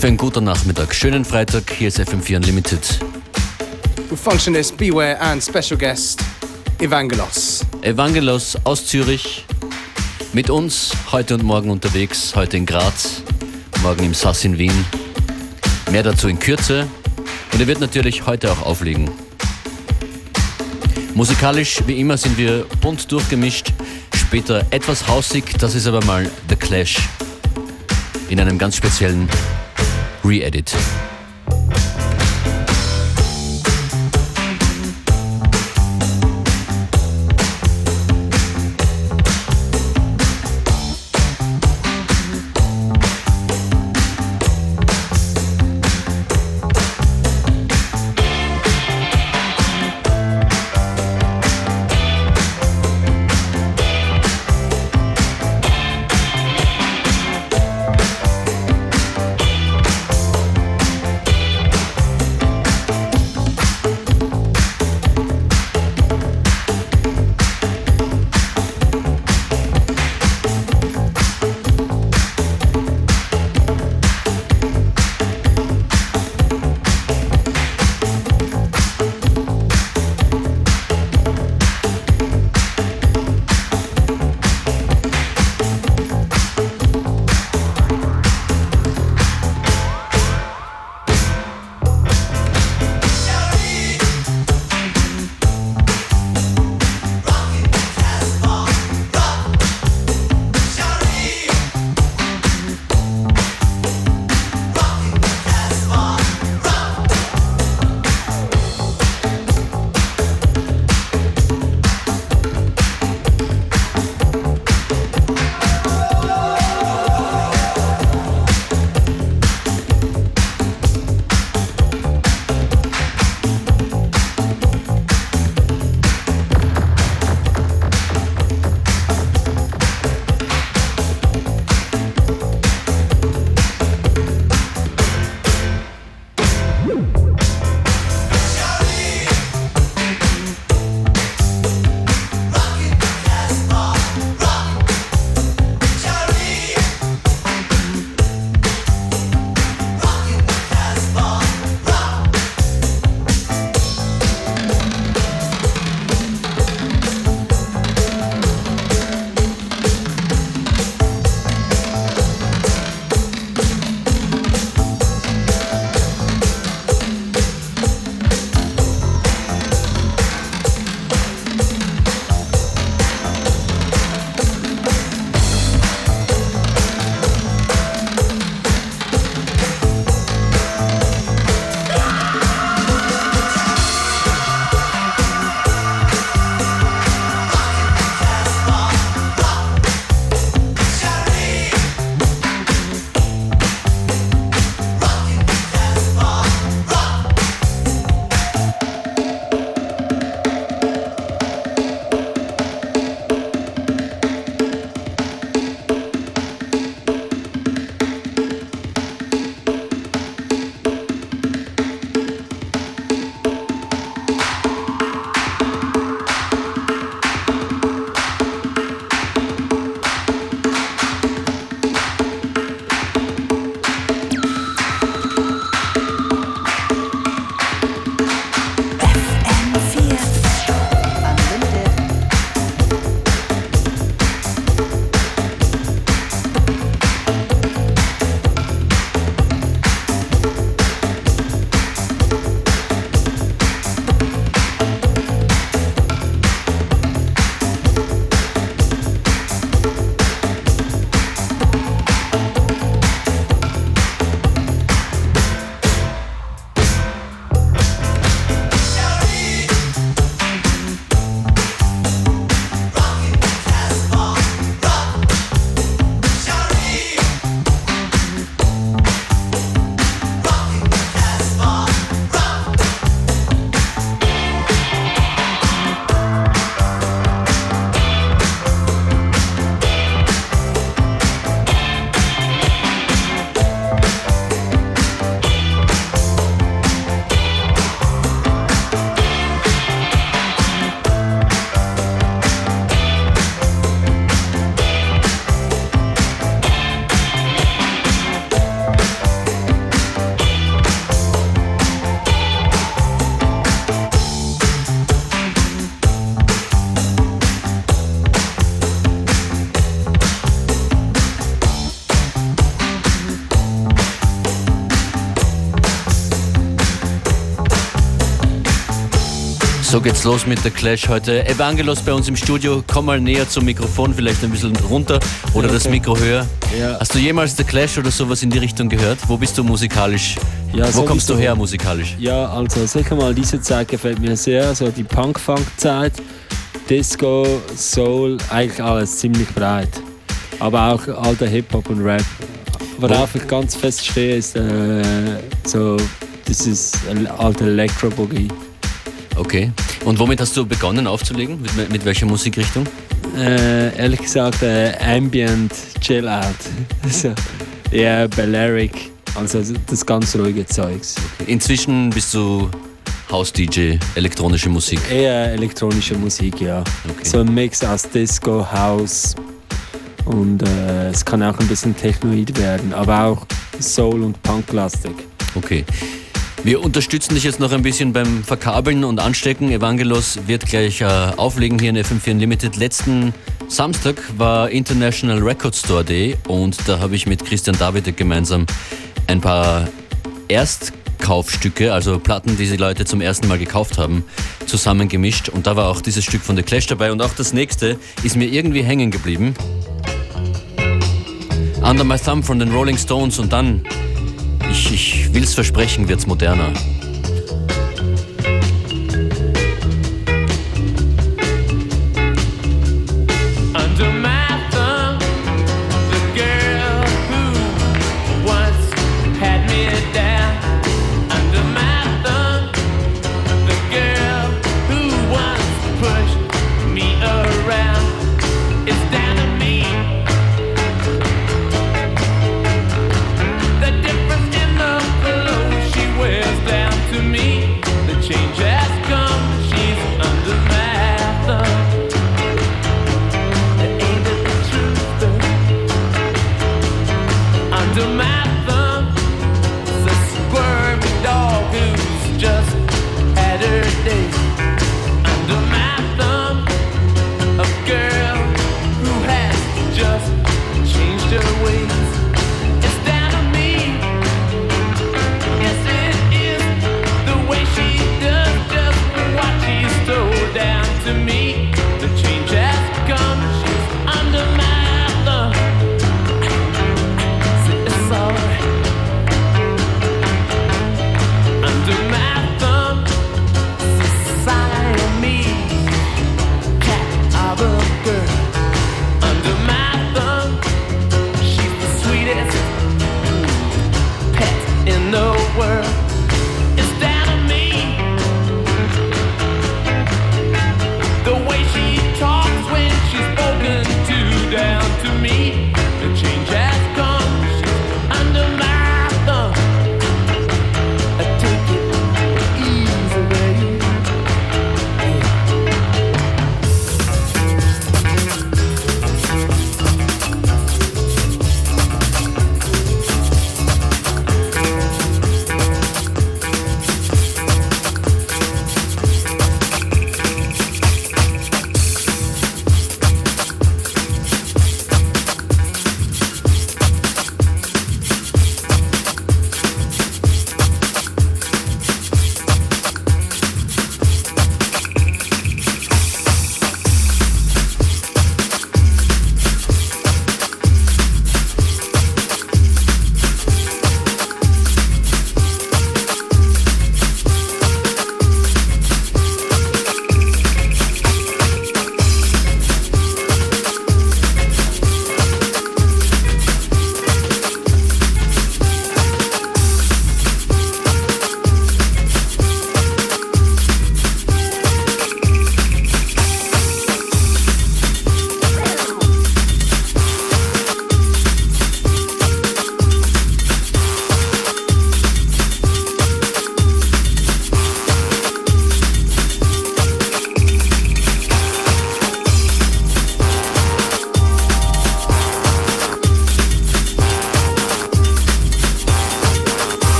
Für ein guter Nachmittag. Schönen Freitag. Hier ist FM4 Unlimited. With Functionist, Beware and special guest Evangelos. Evangelos aus Zürich. Mit uns heute und morgen unterwegs. Heute in Graz, morgen im Sass in Wien. Mehr dazu in Kürze. Und er wird natürlich heute auch auflegen. Musikalisch wie immer sind wir bunt durchgemischt. Später etwas hausig, das ist aber mal The Clash in einem ganz speziellen Re-Edit. So geht's los mit der Clash heute. Evangelos bei uns im Studio. Komm mal näher zum Mikrofon, vielleicht ein bisschen runter oder okay. das Mikro höher. Ja. Hast du jemals The Clash oder sowas in die Richtung gehört? Wo bist du musikalisch? Ja, Wo kommst du her musikalisch? Ja, also sicher mal diese Zeit gefällt mir sehr, so die Punk-Funk-Zeit. Disco, Soul, eigentlich alles ziemlich breit. Aber auch alter Hip-Hop und Rap. Worauf ich ganz fest stehe, ist äh, so, das ist alter Electro-Boogie. Okay. Und womit hast du begonnen aufzulegen? Mit, mit welcher Musikrichtung? Äh, ehrlich gesagt, äh, Ambient, Chill Out. also, eher Balearic, also das ganz ruhige Zeugs. Okay. Inzwischen bist du House-DJ, elektronische Musik? Eher elektronische Musik, ja. Okay. So ein Mix aus Disco, House und äh, es kann auch ein bisschen Technoid werden, aber auch Soul- und Punk-lastig. Okay. Wir unterstützen dich jetzt noch ein bisschen beim Verkabeln und Anstecken. Evangelos wird gleich äh, auflegen hier in FM4 Unlimited. Letzten Samstag war International Record Store Day und da habe ich mit Christian David gemeinsam ein paar Erstkaufstücke, also Platten, die die Leute zum ersten Mal gekauft haben, zusammengemischt. Und da war auch dieses Stück von The Clash dabei und auch das nächste ist mir irgendwie hängen geblieben. Under My Thumb von den Rolling Stones und dann ich, ich will's versprechen, wird's moderner.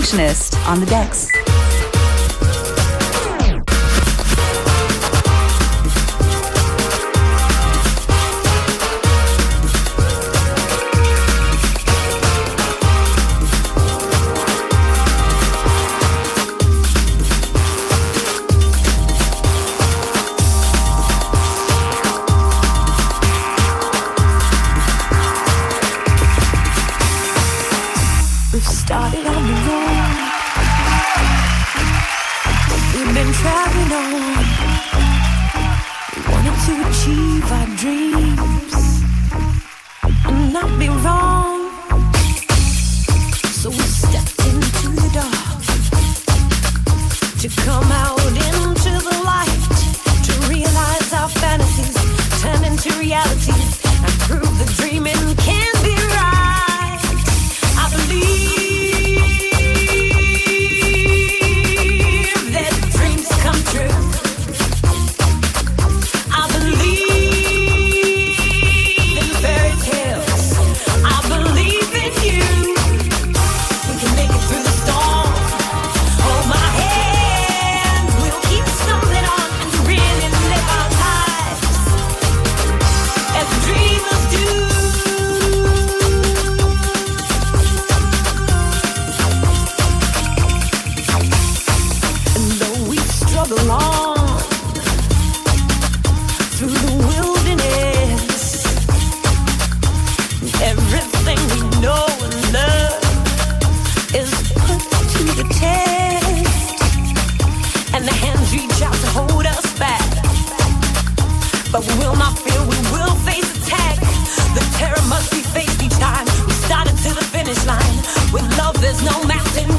Functionist on the decks. the test, and the hands reach out to hold us back. But we will not fear, we will face attack. The terror must be faced each time. We're started to the finish line. With love, there's no mountain.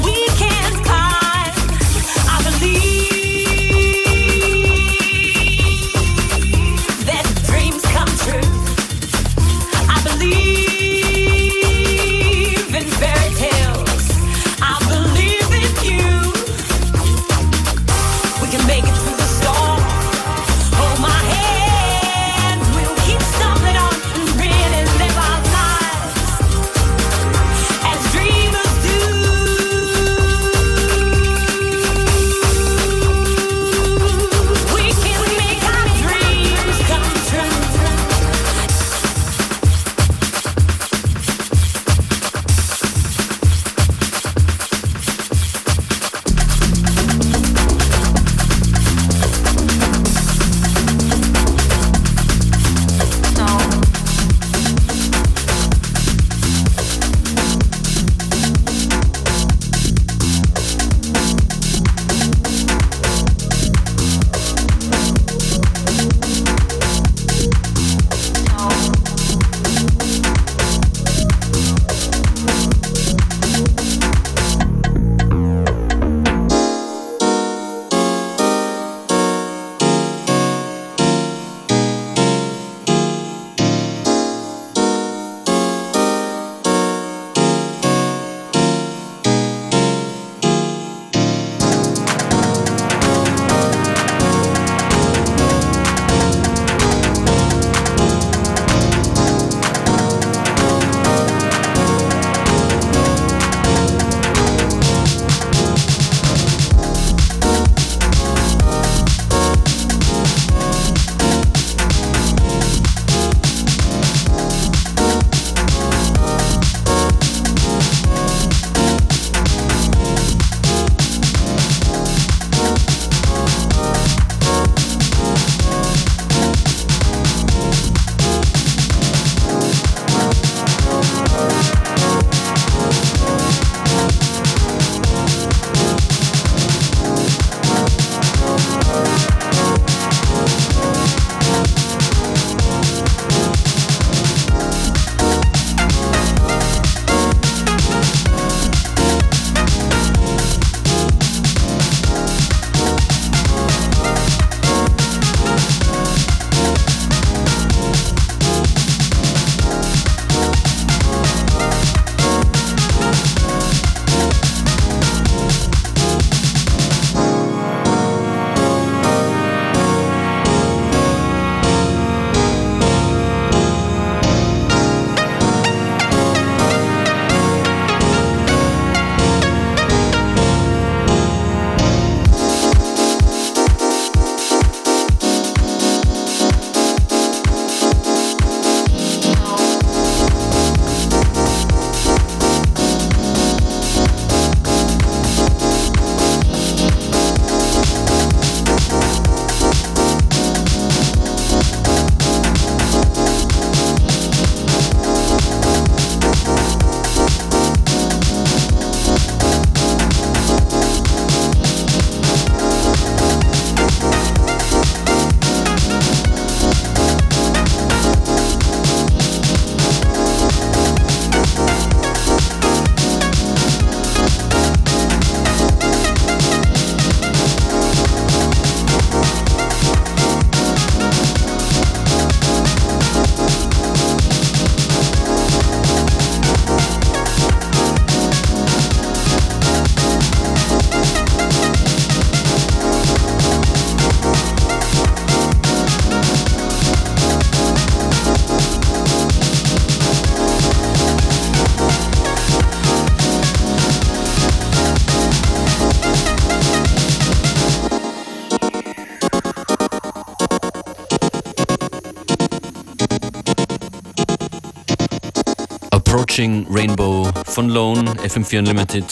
Rainbow von Lone, FM4 Unlimited.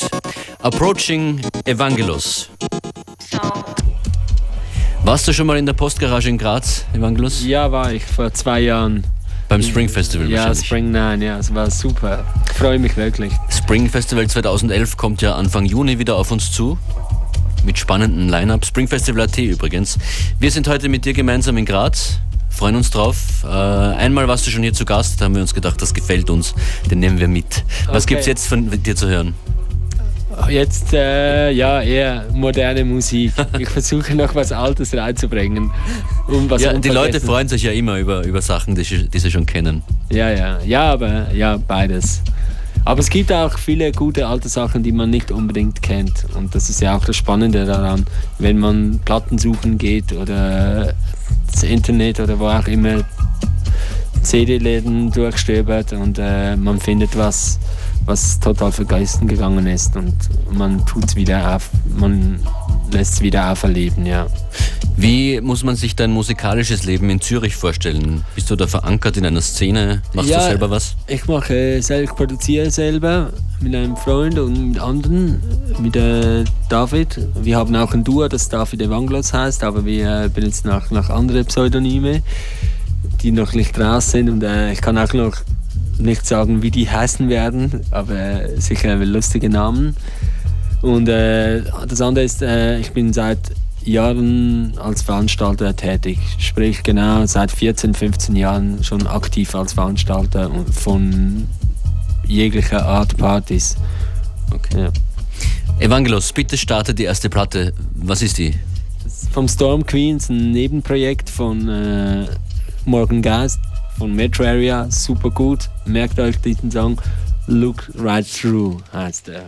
Approaching Evangelos. Warst du schon mal in der Postgarage in Graz, Evangelos? Ja, war ich vor zwei Jahren. Beim Spring Festival Ja, wahrscheinlich. Spring 9, ja, es war super. Ich freue mich wirklich. Spring Festival 2011 kommt ja Anfang Juni wieder auf uns zu. Mit spannenden Line-Up. Spring Festival AT übrigens. Wir sind heute mit dir gemeinsam in Graz. Freuen uns drauf. Äh, einmal warst du schon hier zu Gast, da haben wir uns gedacht, das gefällt uns. Den nehmen wir mit. Was Okay. gibt's jetzt von dir zu hören? Jetzt, äh, ja, eher moderne Musik. Ich versuche noch was Altes reinzubringen. Um was ja, die Leute freuen sich ja immer über, über Sachen, die sie, die sie schon kennen. Ja, ja, ja, aber ja, beides. Aber es gibt auch viele gute alte Sachen, die man nicht unbedingt kennt. Und das ist ja auch das Spannende daran, wenn man Platten suchen geht oder das Internet oder wo auch immer CD-Läden durchstöbert und äh, man findet was, was total vergessen gegangen ist und man tut's wieder auf, man lässt es wieder auferleben, ja. Wie muss man sich dein musikalisches Leben in Zürich vorstellen? Bist du da verankert in einer Szene? Machst Ja. du selber was? Ich mache äh, selber, ich produziere selber mit einem Freund und mit anderen, mit äh, David. Wir haben auch ein Duo, das David Evangelos heißt, aber wir äh, benutzen auch noch andere Pseudonyme, die noch nicht raus sind und äh, ich kann auch noch nicht sagen, wie die heißen werden, aber sicher lustige Namen. Und äh, das andere ist, äh, ich bin seit Jahren als Veranstalter tätig. Sprich genau seit 14, 15 Jahren schon aktiv als Veranstalter von jeglicher Art Partys. Okay. Ja. Evangelos, bitte starte die erste Platte. Was ist die? Vom Storm Queens, ein Nebenprojekt von äh, Morgan Geist von Metro Area, super gut. Merkt euch diesen Song. Look Right Through heißt er.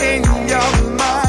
in your mind.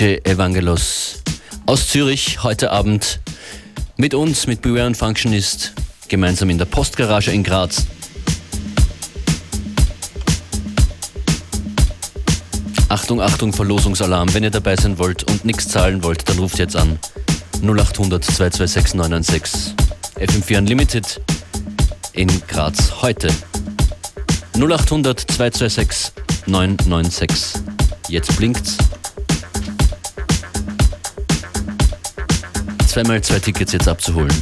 Evangelos aus Zürich heute Abend mit uns, mit Beware and Functionist, gemeinsam in der Postgarage in Graz. Achtung, Achtung, Verlosungsalarm. Wenn ihr dabei sein wollt und nichts zahlen wollt, dann ruft jetzt an. 0800 226 996. FM4 Unlimited in Graz heute. 0800 226 996. Jetzt blinkt's. Zweimal zwei Tickets jetzt abzuholen.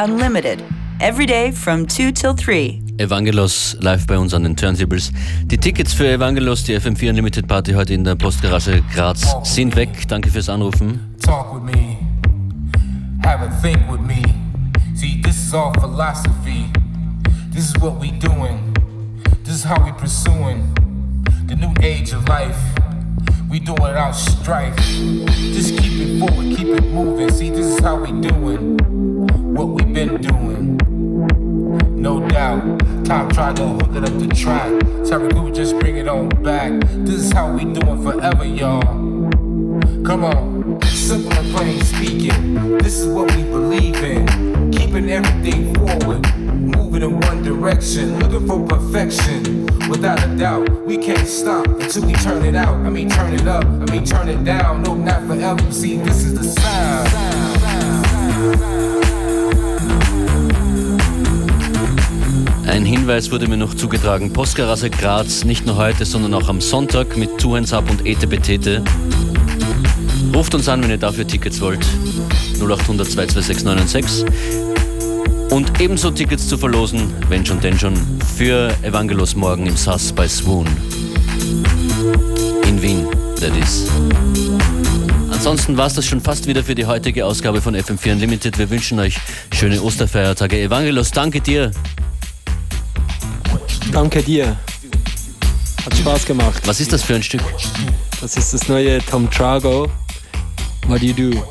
Unlimited. Every day from 2 till 3. Evangelos live bei uns an den Turntables. Die Tickets für Evangelos, die FM4 Unlimited Party heute in der Postgarage Graz sind weg. Danke fürs Anrufen. Talk with me. Have a think with me. See, this is all philosophy. This is what we doing. This is how we pursuing the new age of life. We do it without strife. Just keep it forward, keep it moving. See, this is how we doing what we been doing. No doubt. Top tried to hook it up the track. Cooper just bring it on back. This is how we doing forever, y'all. Come on. Simple and plain speaking. This is what we believe in. Keeping everything forward. Moving in one direction. Looking for perfection. Without a doubt, we can't stop until we turn it out. I mean, turn it up. I mean, turn it down. No, not forever. See, this is the sound. Ein Hinweis wurde mir noch zugetragen. Postgarage Graz, nicht nur heute, sondern auch am Sonntag mit Two Hands Up und Ete Betete. Ruft uns an, wenn ihr dafür Tickets wollt. 0800 226 Und ebenso Tickets zu verlosen, wenn schon denn schon, für Evangelos morgen im SAS bei Swoon. In Wien, that is. Ansonsten war es das schon fast wieder für die heutige Ausgabe von FM4 Unlimited. Wir wünschen euch schöne Osterfeiertage. Evangelos, danke dir. Danke dir. Hat Spaß gemacht. Was ist das für ein Stück? Das ist das neue Tom Trago. What do you do?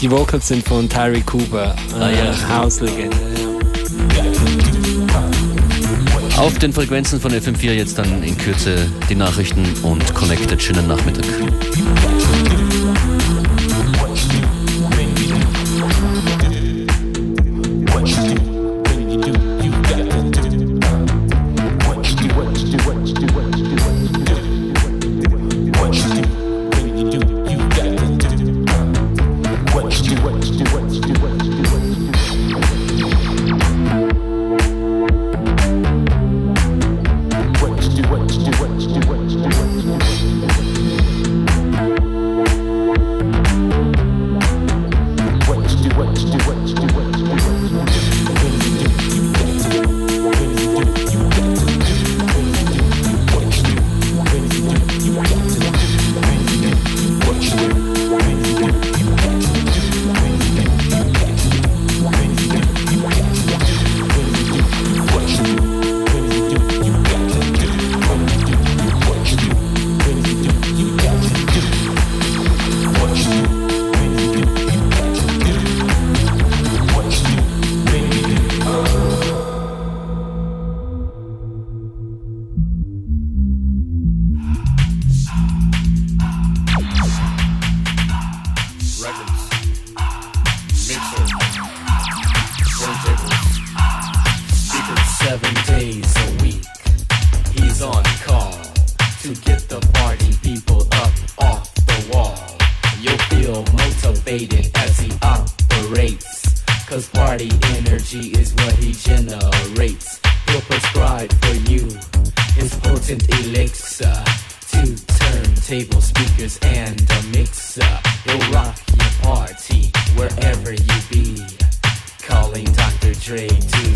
Die Vocals sind von Tyree Cooper, Ah, ja. äh, Hauslegende. Auf den Frequenzen von FM4 jetzt dann in Kürze die Nachrichten und Connected. Schönen Nachmittag. Dre to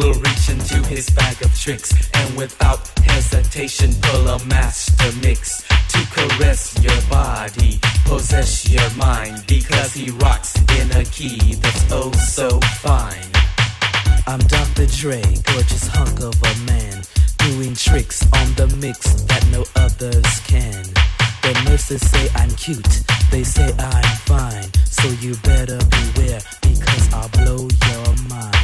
Will reach into his bag of tricks and without hesitation pull a master mix to caress your body, possess your mind because he rocks in a key that's oh so fine. I'm Dr. Dre, gorgeous hunk of a man, doing tricks on the mix that no others can. The nurses say I'm cute, they say I'm fine, so you better beware because I'll blow your mind.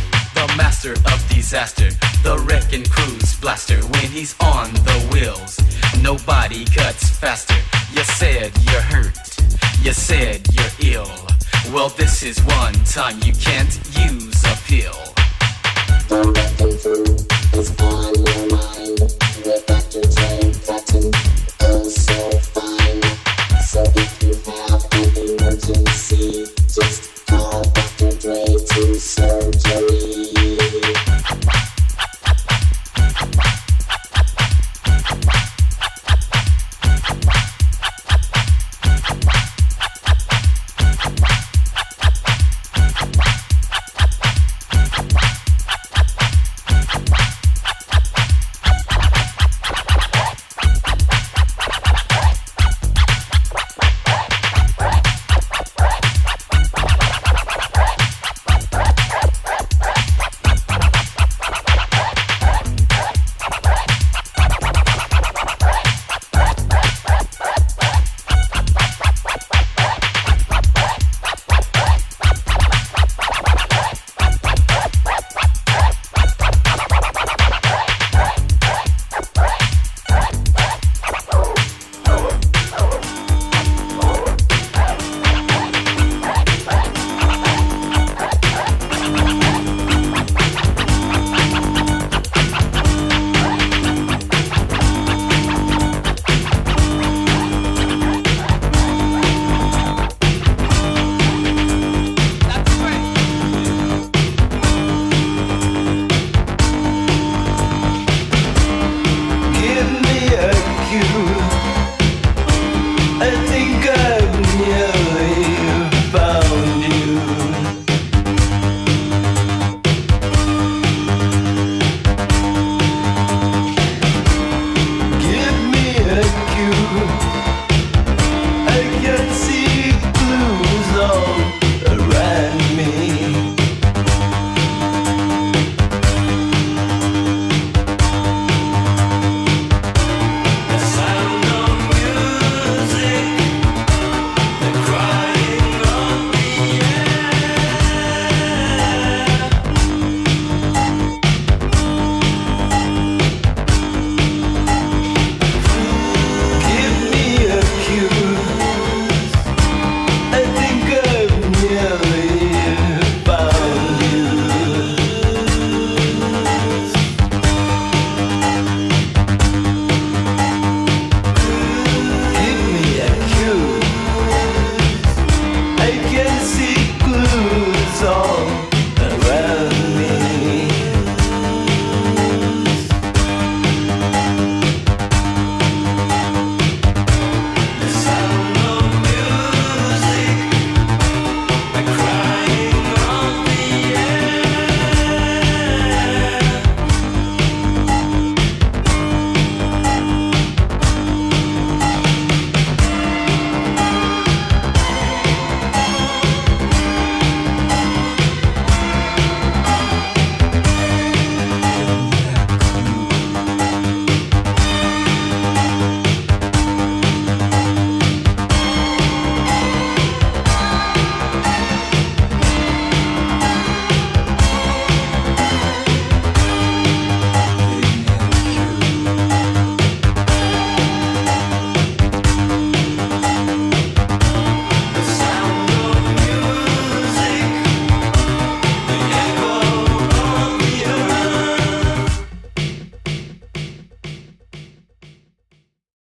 Master of disaster, the wrecking cruise blaster when he's on the wheels. Nobody cuts faster. You said you're hurt, you said you're ill. Well, this is one time you can't use a pill. Is on your mind